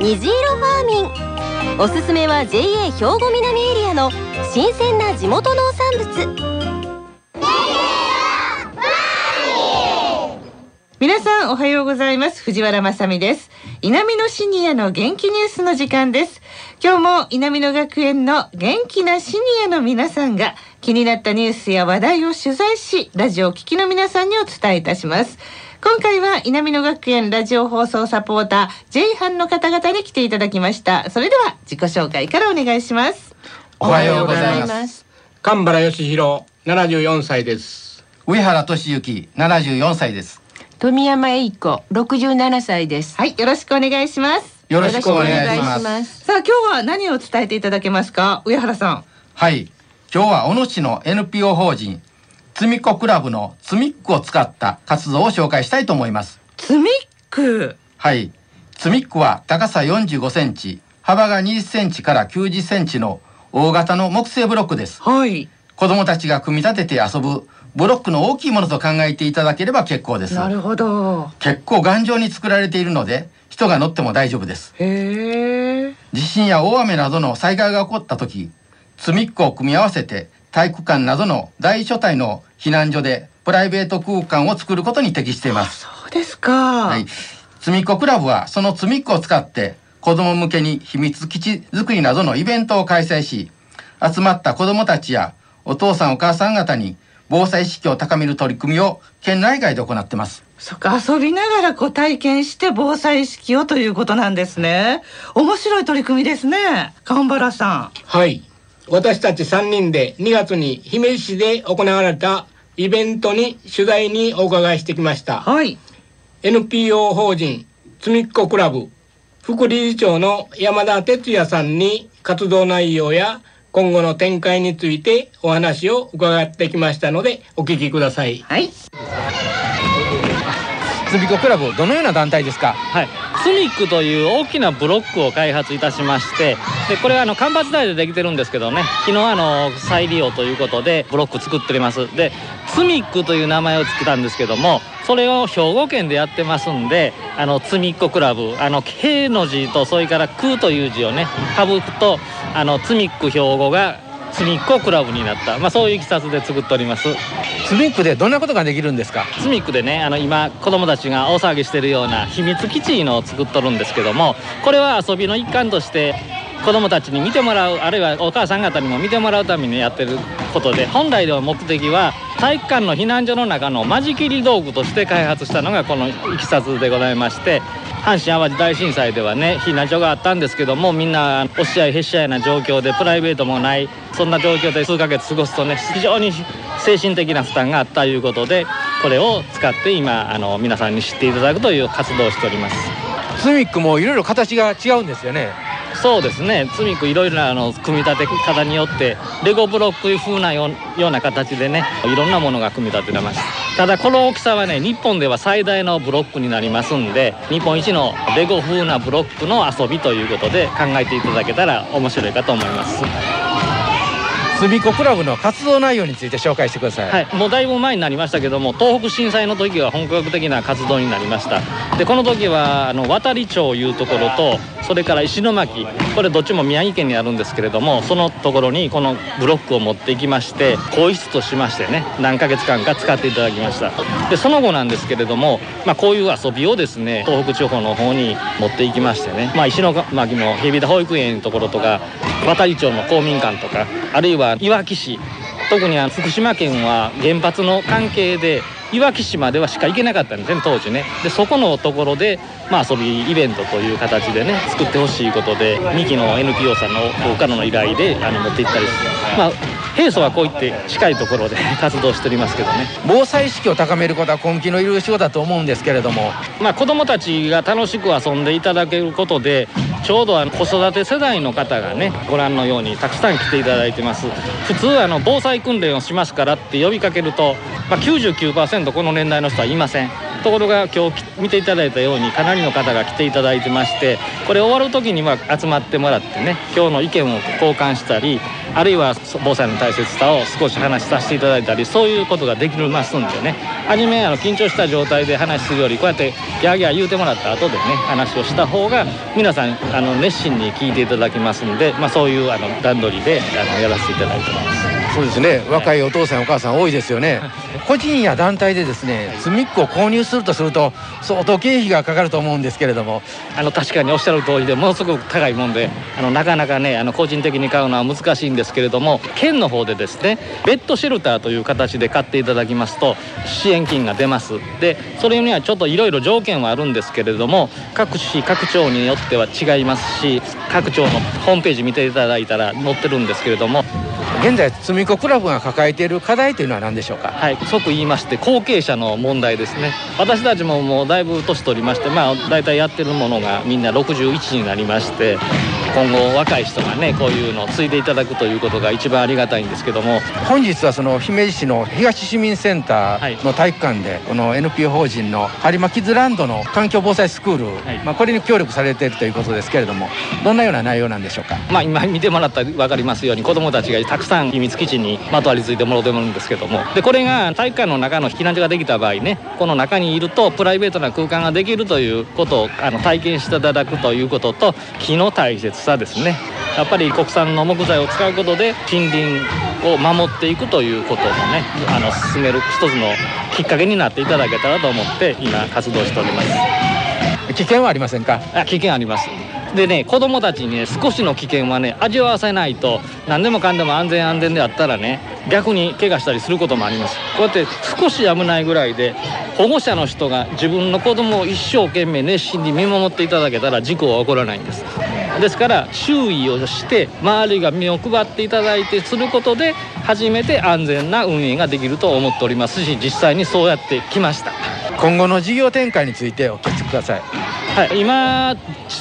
虹色ファーミン。おすすめは JA 兵庫南エリアの新鮮な地元農産物。皆さんおはようございます。藤原まさです。南のシニアの元気ニュースの時間です。今日も南野学園の元気なシニアの皆さんが気になったニュースや話題を取材しラジオを聴きの皆さんにお伝えいたします。今回は南野学園ラジオ放送サポーター J 班の方々に来ていただきました。それでは自己紹介からお願いします。おはようございます。神原義弘74歳です。上原俊之74歳です。富山栄子67歳です。はいよろしくお願いします。よろしくお願いします。さあ今日は何を伝えていただけますか？上原さん。はい今日は小野市の NPO 法人つみっこクラブのつみっこを使った活動を紹介したいと思います。つみっく？はい。つみっこは高さ45センチ幅が20センチから90センチの大型の木製ブロックです。はい。子供たちが組み立てて遊ぶブロックの大きいものと考えていただければ結構です。なるほど。結構頑丈に作られているので人が乗っても大丈夫です。へえ地震や大雨などの災害が起こった時積みっこを組み合わせて体育館などの大所帯の避難所でプライベート空間を作ることに適しています。そうですか。はい。積みっこクラブはその積みっこを使って子供向けに秘密基地作りなどのイベントを開催し集まった子供たちやお父さんお母さん方に防災意識を高める取り組みを県内外で行ってます。そっか遊びながらこう体験して防災意識をということなんですね。面白い取り組みですね。神原さはい私たち3人で2月に姫路市で行われたイベントに取材にお伺いしてきました。んはい。NPO 法人つみっこクラブ副理事長の山田哲也さんに活動内容や今後の展開についてお話を伺ってきましたのでお聞きください。はいつみこクラブどのような団体ですか？はい、スミックという大きなブロックを開発いたしましてでこれはあの間伐材でできてるんですけどね。昨日あの再利用ということでブロック作っております。でスミックという名前を付けたんですけどもそれを兵庫県でやってますんであのつみっこクラブあの「K」の字とそれから「空」という字をね省くとあのつみっく兵庫がつみっこクラブになった、まあ、そういういきさつで作っております。スミックでどんなことができるんですか？スミックでねあの今子供たちが大騒ぎしてるような秘密基地のを作っとるんですけどもこれは遊びの一環として子供たちに見てもらうあるいはお母さん方にも見てもらうためにやってることで本来の目的は体育館の避難所の中の間仕切り道具として開発したのがこのいきさつでございまして阪神・淡路大震災ではね避難所があったんですけどもみんな押し合いへし合いな状況でプライベートもないそんな状況で数ヶ月過ごすとね非常に精神的な負担があったということでこれを使って今あの皆さんに知っていただくという活動をしております。スミックもいろいろ形が違うんですよね。そうですね。積みくいろいろなあの組み立て方によってレゴブロック風なようような形でねいろんなものが組み立てられますただこの大きさはね日本では最大のブロックになりますんで日本一のレゴ風なブロックの遊びということで考えていただけたら面白いかと思います。スミコクラブの活動内容について紹介してください、はい、もうだいぶ前になりましたけども東北震災の時は本格的な活動になりました。でこの時はあの渡里町いうところとそれから石巻これどっちも宮城県にあるんですけれどもそのところにこのブロックを持っていきまして更衣室としましてね何ヶ月間か使っていただきました。でその後なんですけれども、まあ、こういう遊びをですね東北地方の方に持っていきましてね、まあ、石巻のヘビダ保育園のところとか渡里町の公民館とかあるいはいわき市特に福島県は原発の関係でいわき市まではしか行けなかったんですね当時ねでそこのところで、まあ、遊びイベントという形でね作ってほしいことで三木の NPO さんのからの依頼であの持って行ったりまあ平素はこういって近いところで活動しておりますけどね防災意識を高めることは根気のいる仕事だと思うんですけれどもまあ子どもたちが楽しく遊んでいただけることでちょうどあの子育て世代の方がねご覧のようにたくさん来ていただいてます。普通あの防災訓練をしますからって呼びかけると、まあ、99%この年代の人はいません。ところが今日見ていただいたようにかなりの方が来ていただいてましてこれ終わる時には集まってもらってね今日の意見を交換したりあるいは防災の大切さを少し話させていただいたりそういうことができますんでね。初めあの緊張した状態で話するよりこうやってギャーギャー言うてもらった後でね話をした方が皆さんあの熱心に聞いていただきますんで、まあ、そういうあの段取りであのやらせていただいてます。そうですね。若いお父さんお母さん多いですよね。個人や団体でですね積みっこを購入するとすると相当経費がかかると思うんですけれども。あの確かにおっしゃる通りでものすごく高いもんであのなかなかねあの個人的に買うのは難しいんですけれども県の方でですねベッドシェルターという形で買っていただきますと支援金が出ます。でそれにはちょっといろいろ条件はあるんですけれども各市各町によっては違いますし各町のホームページ見ていただいたら載ってるんですけれども現在積み子クラブが抱えている課題というのは何でしょうか？はい即言いまして後継者の問題ですね。私たちももうだいぶ年取りましてまあ大体やってるものがみんな61になりまして今後若い人がねこういうのを継いでいただくということが一番ありがたいんですけども。本日はその姫路市の東市民センターの体育館で、この NPO 法人の有馬キッズランドの環境防災スクール、はい、まあ、これに協力されているということですけれどもどんなような内容なんでしょうか、まあ、今見てもらったら分かりますように子どもたちがたくさん秘密基地にまとわりついてもらってもらうんですけども。でこれが体育館の中の避難所ができた場合ねこの中にいるとプライベートな空間ができるということをあの体験していただくということと木の大切さですね。やっぱり国産の木材を使うことで森林を守っていくということをねあの進める一つのきっかけになっていただけたらと思って今活動しております。危険はありませんか？あ危険あります。でね子供たちにね少しの危険はね味わわせないと何でもかんでも安全安全であったらね逆に怪我したりすることもあります。こうやって少し危ないぐらいで保護者の人が自分の子供を一生懸命熱心に見守っていただけたら事故は起こらないんですですから注意をして周りが目を配っていただいてすることで初めて安全な運営ができると思っておりますし実際にそうやってきました。今後の事業展開についてお聞かせください。はい、今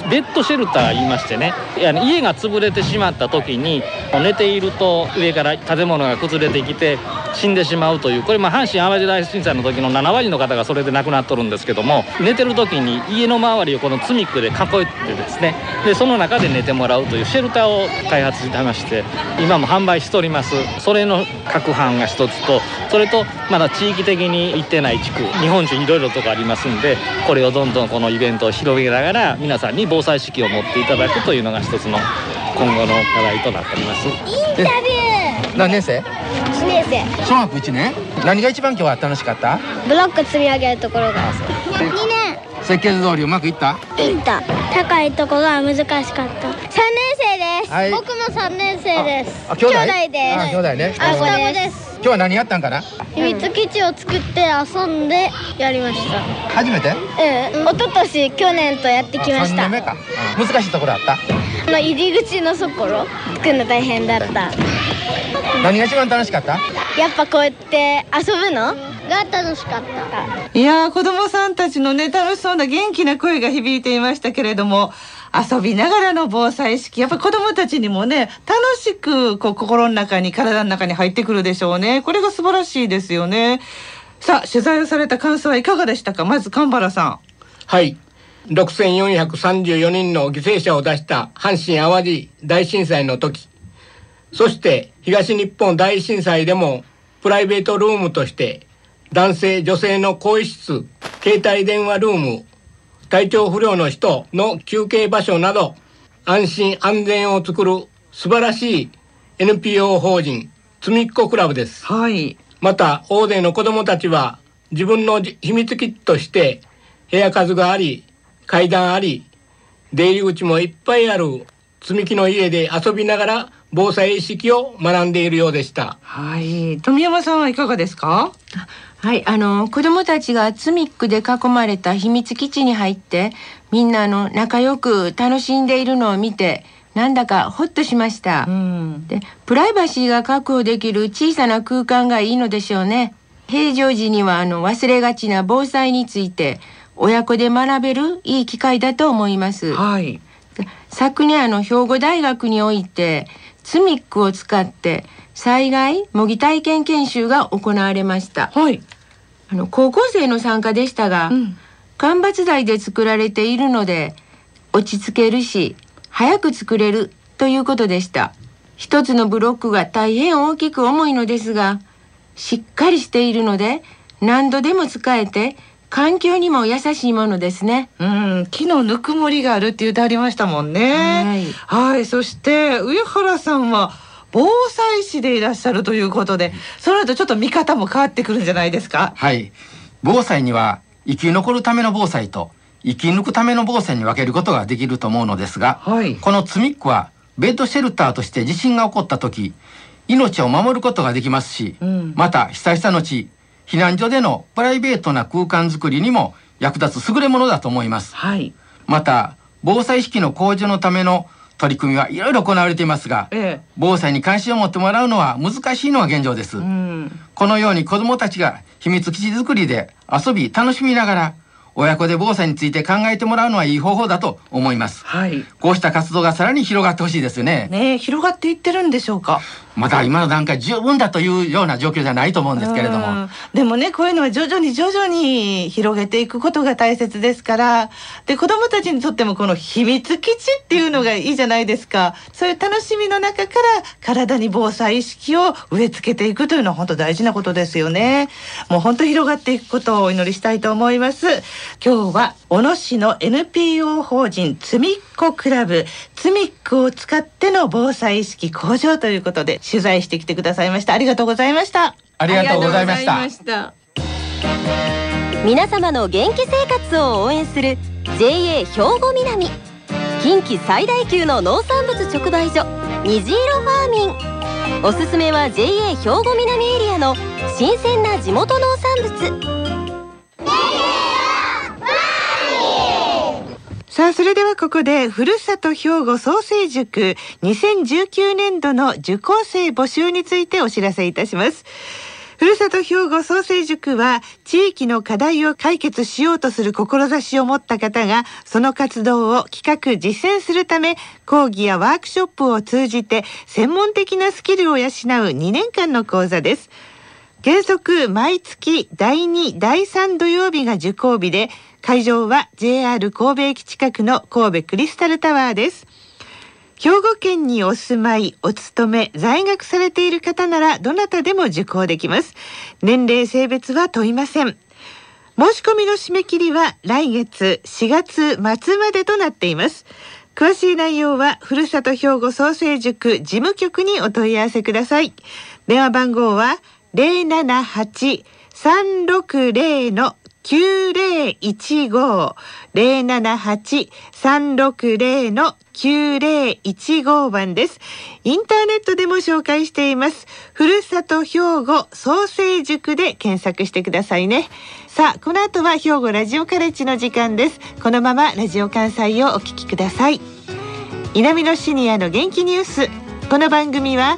ベッドシェルター言いましてね家が潰れてしまった時に寝ていると上から建物が崩れてきて死んでしまうというこれまあ阪神・淡路大震災の時の7割の方がそれで亡くなっとるんですけども寝てる時に家の周りをこのツミックで囲ってですねでその中で寝てもらうというシェルターを開発してまして今も販売しております。それの各班が一つとそれとまだ地域的に行ってない地区日本中いろいろとこありますんでこれをどんどんこのイベントを広げながら皆さんに防災意識を持っていただくというのが一つの今後の課題となっております。何年生？1年生。小学1年？何が一番今日は楽しかった？ブロック積み上げるところが2年。設計図通りうまくいった？いった高いところは難しかった。3年生です、はい、僕も3年生です。あ兄弟？です。あ兄弟ね。あ双子です。今日は何やったんかな？秘密基地を作って遊んでやりました。初めて？うん。一昨年去年とやってきました。3年目か、うん、難しいところあった？の入り口のところ。作るの大変だった何が一番楽しかった？やっぱこうやって遊ぶの？が楽しかった。いや子供さんたちのね楽しそうな元気な声が響いていましたけれども遊びながらの防災意識やっぱ子供たちにもね楽しくこう心の中に体の中に入ってくるでしょうね。これが素晴らしいですよね。さあ取材をされた感想はいかがでしたか？まず神原さん。はい。6434人の犠牲者を出した阪神・淡路大震災の時そして東日本大震災でもプライベートルームとして男性女性の更衣室携帯電話ルーム体調不良の人の休憩場所など安心安全を作る素晴らしい NPO 法人つみっこクラブです。はい。また大勢の子供たちは自分の秘密基地として部屋数があり階段あり出入り口もいっぱいある積み木の家で遊びながら防災意識を学んでいるようでした。はい。富山さんはいかがですか？はい、あの子供たちがツミックで囲まれた秘密基地に入ってみんなの仲良く楽しんでいるのを見てなんだかほっとしました、うん、でプライバシーが確保できる小さな空間がいいのでしょうね。平常時にはあの忘れがちな防災について親子で学べるいい機会だと思います、はい、昨年あの兵庫大学においてツミックを使って災害模擬体験研修が行われました。はい。あの高校生の参加でしたが、うん、間伐材で作られているので落ち着けるし早く作れるということでした。一つのブロックが大変大きく重いのですが、しっかりしているので何度でも使えて環境にも優しいものですね。うん、木のぬくもりがあるって言ってありましたもんね。はい、はい、そして上原さんは防災士でいらっしゃるということで、その後ちょっと見方も変わってくるんじゃないですか？はい、防災には生き残るための防災と生き抜くための防災に分けることができると思うのですが、はい、この積みっこはベッドシェルターとして地震が起こった時命を守ることができますし、うん、また被災した後避難所でのプライベートな空間づくりにも役立つ優れものだと思います。はい、また防災意識の向上のための取り組みはいろいろ行われていますが、ええ、防災に関心を持ってもらうのは難しいのが現状です。うん、このように子どもたちが秘密基地づくりで遊び楽しみながら親子で防災について考えてもらうのはいい方法だと思います。はい。こうした活動がさらに広がってほしいですよね。ね広がっていってるんでしょうか？まだ今の段階十分だというような状況じゃないと思うんですけれども。でもね、こういうのは徐々に徐々に広げていくことが大切ですから、で、子供たちにとってもこの秘密基地っていうのがいいじゃないですか。そういう楽しみの中から体に防災意識を植え付けていくというのは本当大事なことですよね。もう本当広がっていくことをお祈りしたいと思います。今日は小野市の NPO 法人つみっこクラブつみっこを使っての防災意識向上ということで取材してきてくださいました。ありがとうございました。ありがとうございました。皆様の元気生活を応援する JA 兵庫南。近畿最大級の農産物直売所虹色ファーミン。おすすめは JA 兵庫南エリアの新鮮な地元農産物さあ、それではここで、ふるさと兵庫創生塾2019年度の受講生募集についてお知らせいたします。ふるさと兵庫創生塾は地域の課題を解決しようとする志を持った方がその活動を企画実践するため講義やワークショップを通じて専門的なスキルを養う2年間の講座です。原則毎月第2、第3土曜日が受講日で会場は JR 神戸駅近くの神戸クリスタルタワーです。兵庫県にお住まい、お勤め、在学されている方ならどなたでも受講できます。年齢、性別は問いません。申し込みの締め切りは来月4月末までとなっています。詳しい内容は、ふるさと兵庫創生塾事務局にお問い合わせください。電話番号は078-360の9015 078-360の9015番です。インターネットでも紹介しています。ふるさと兵庫創生塾で検索してくださいね。さあ、この後は兵庫ラジオカレッジの時間です。このままラジオ関西をお聞きください。南のシニアの元気ニュース。この番組は